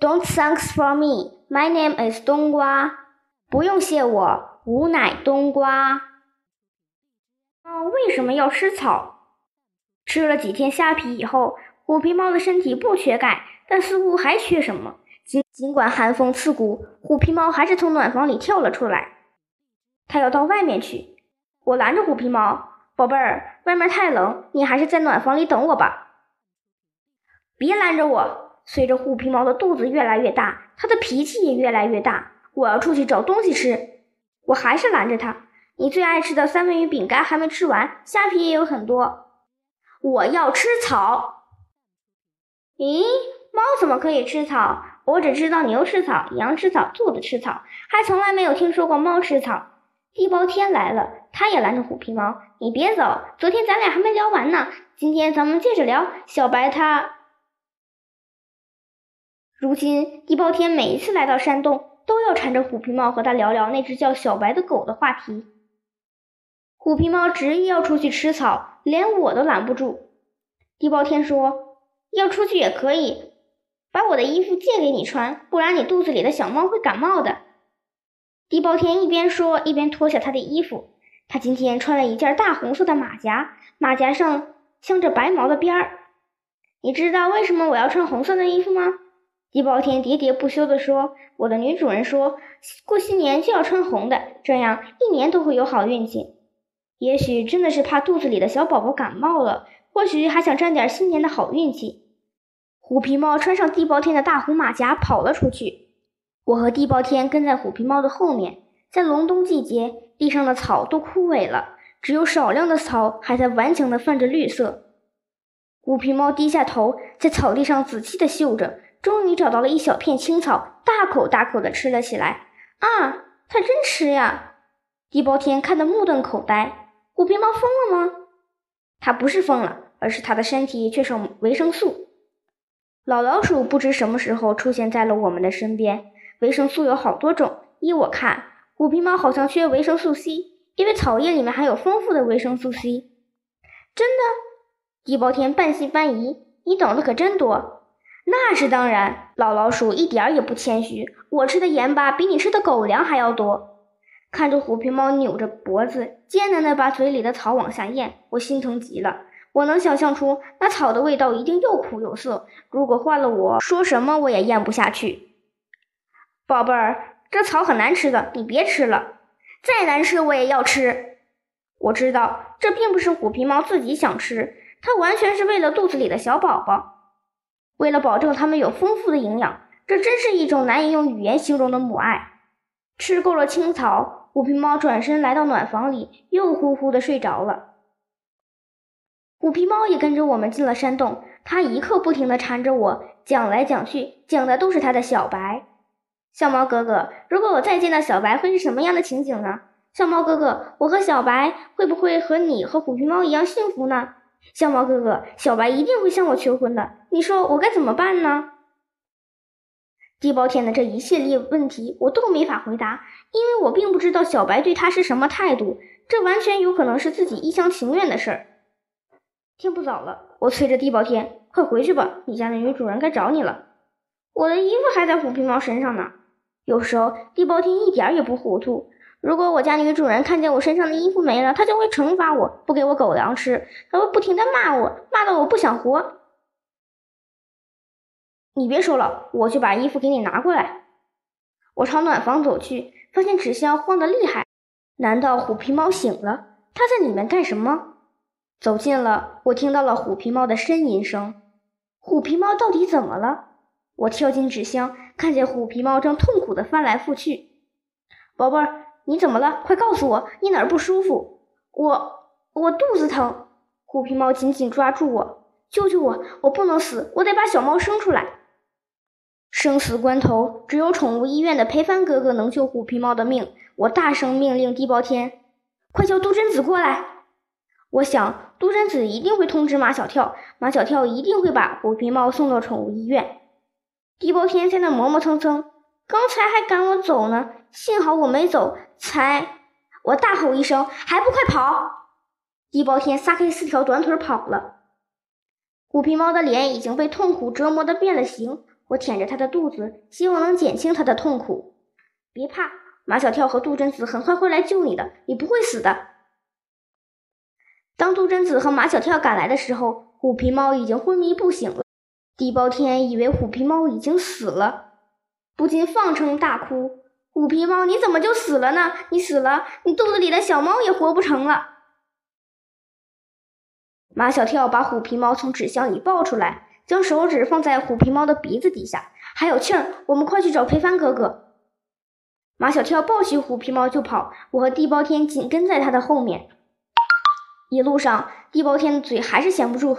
Don't thanks for me. My name is 冬瓜。不用谢我，吾乃冬瓜。猫为什么要吃草？吃了几天虾皮以后，虎皮猫的身体不缺钙，但似乎还缺什么。尽尽管寒风刺骨，虎皮猫还是从暖房里跳了出来。它要到外面去。我拦着虎皮猫：“宝贝儿，外面太冷，你还是在暖房里等我吧。”别拦着我！随着虎皮猫的肚子越来越大，它的脾气也越来越大。我要出去找东西吃，我还是拦着它。你最爱吃的三文鱼饼干还没吃完，虾皮也有很多。我要吃草。咦，猫怎么可以吃草？我只知道牛吃草，羊吃草，兔子吃草，还从来没有听说过猫吃草。地包天来了，他也拦着虎皮猫。你别走，昨天咱俩还没聊完呢，今天咱们接着聊。小白他，如今地包天每一次来到山洞。都要缠着虎皮猫和他聊聊那只叫小白的狗的话题。虎皮猫执意要出去吃草，连我都拦不住。地包天说：“要出去也可以，把我的衣服借给你穿，不然你肚子里的小猫会感冒的。”地包天一边说一边脱下他的衣服。他今天穿了一件大红色的马甲，马甲上镶着白毛的边儿。你知道为什么我要穿红色的衣服吗？地包天喋喋不休地说：“我的女主人说过新年就要穿红的，这样一年都会有好运气。也许真的是怕肚子里的小宝宝感冒了，或许还想沾点新年的好运气。”虎皮猫穿上地包天的大红马甲跑了出去，我和地包天跟在虎皮猫的后面。在隆冬季节，地上的草都枯萎了，只有少量的草还在顽强地泛着绿色。虎皮猫低下头，在草地上仔细地嗅着。终于找到了一小片青草，大口大口地吃了起来。啊，它真吃呀！地包天看得目瞪口呆。虎皮猫疯了吗？它不是疯了，而是它的身体缺少维生素。老老鼠不知什么时候出现在了我们的身边。维生素有好多种，依我看，虎皮猫好像缺维生素 C，因为草叶里面含有丰富的维生素 C。真的？地包天半信半疑。你懂得可真多。那是当然，老老鼠一点儿也不谦虚。我吃的盐巴比你吃的狗粮还要多。看着虎皮猫扭着脖子，艰难地把嘴里的草往下咽，我心疼极了。我能想象出那草的味道一定又苦又涩。如果换了我，说什么我也咽不下去。宝贝儿，这草很难吃的，你别吃了。再难吃我也要吃。我知道这并不是虎皮猫自己想吃，它完全是为了肚子里的小宝宝。为了保证它们有丰富的营养，这真是一种难以用语言形容的母爱。吃够了青草，虎皮猫转身来到暖房里，又呼呼地睡着了。虎皮猫也跟着我们进了山洞，它一刻不停地缠着我，讲来讲去，讲的都是它的小白。小猫哥哥，如果我再见到小白，会是什么样的情景呢？小猫哥哥，我和小白会不会和你和虎皮猫一样幸福呢？小猫哥哥，小白一定会向我求婚的，你说我该怎么办呢？地包天的这一系列问题我都没法回答，因为我并不知道小白对他是什么态度，这完全有可能是自己一厢情愿的事儿。天不早了，我催着地包天，快回去吧，你家的女主人该找你了。我的衣服还在虎皮猫身上呢。有时候地包天一点也不糊涂。如果我家女主人看见我身上的衣服没了，她就会惩罚我，不给我狗粮吃，还会不停的骂我，骂到我不想活。你别说了，我去把衣服给你拿过来。我朝暖房走去，发现纸箱晃得厉害。难道虎皮猫醒了？它在里面干什么？走近了，我听到了虎皮猫的呻吟声。虎皮猫到底怎么了？我跳进纸箱，看见虎皮猫正痛苦的翻来覆去。宝贝儿。你怎么了？快告诉我，你哪儿不舒服？我我肚子疼。虎皮猫紧紧抓住我，救救我！我不能死，我得把小猫生出来。生死关头，只有宠物医院的裴帆哥哥能救虎皮猫的命。我大声命令地包天：“快叫杜真子过来！”我想，杜真子一定会通知马小跳，马小跳一定会把虎皮猫送到宠物医院。地包天在那磨磨蹭蹭。刚才还赶我走呢，幸好我没走，才……我大吼一声：“还不快跑！”地包天撒开四条短腿跑了。虎皮猫的脸已经被痛苦折磨的变了形，我舔着它的肚子，希望能减轻它的痛苦。别怕，马小跳和杜真子很快会来救你的，你不会死的。当杜真子和马小跳赶来的时候，虎皮猫已经昏迷不醒了。地包天以为虎皮猫已经死了，不禁放声大哭：“虎皮猫，你怎么就死了呢？你死了，你肚子里的小猫也活不成了。”马小跳把虎皮猫从纸箱里抱出来，将手指放在虎皮猫的鼻子底下，还有气儿。我们快去找裴帆哥哥。马小跳抱起虎皮猫就跑，我和地包天紧跟在他的后面。一路上，地包天的嘴还是闲不住。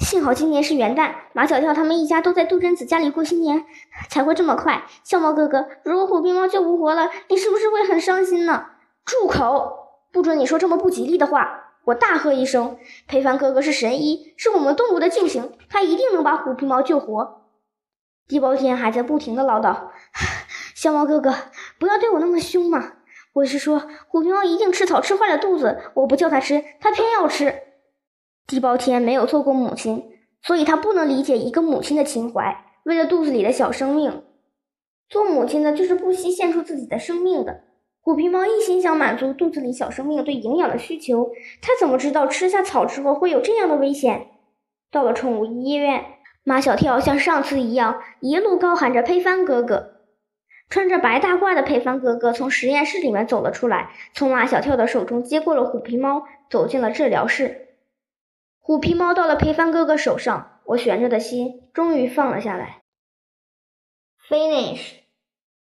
幸好今年是元旦，马小跳他们一家都在杜真子家里过新年，才会这么快。小猫哥哥，如果虎皮猫救不活了，你是不是会很伤心呢？住口！不准你说这么不吉利的话！我大喝一声：“裴凡哥哥是神医，是我们动物的救星，他一定能把虎皮猫救活。”地包天还在不停的唠叨：“ 小猫哥哥，不要对我那么凶嘛。”我是说，虎皮猫一定吃草吃坏了肚子，我不叫它吃，它偏要吃。地包天没有做过母亲，所以他不能理解一个母亲的情怀。为了肚子里的小生命，做母亲的就是不惜献出自己的生命的。虎皮猫一心想满足肚子里小生命对营养的需求，它怎么知道吃下草之后会有这样的危险？到了宠物医院，马小跳像上次一样，一路高喊着“裴帆哥哥”。穿着白大褂的佩帆哥哥从实验室里面走了出来，从马小跳的手中接过了虎皮猫，走进了治疗室。虎皮猫到了裴帆哥哥手上，我悬着的心终于放了下来。Finish。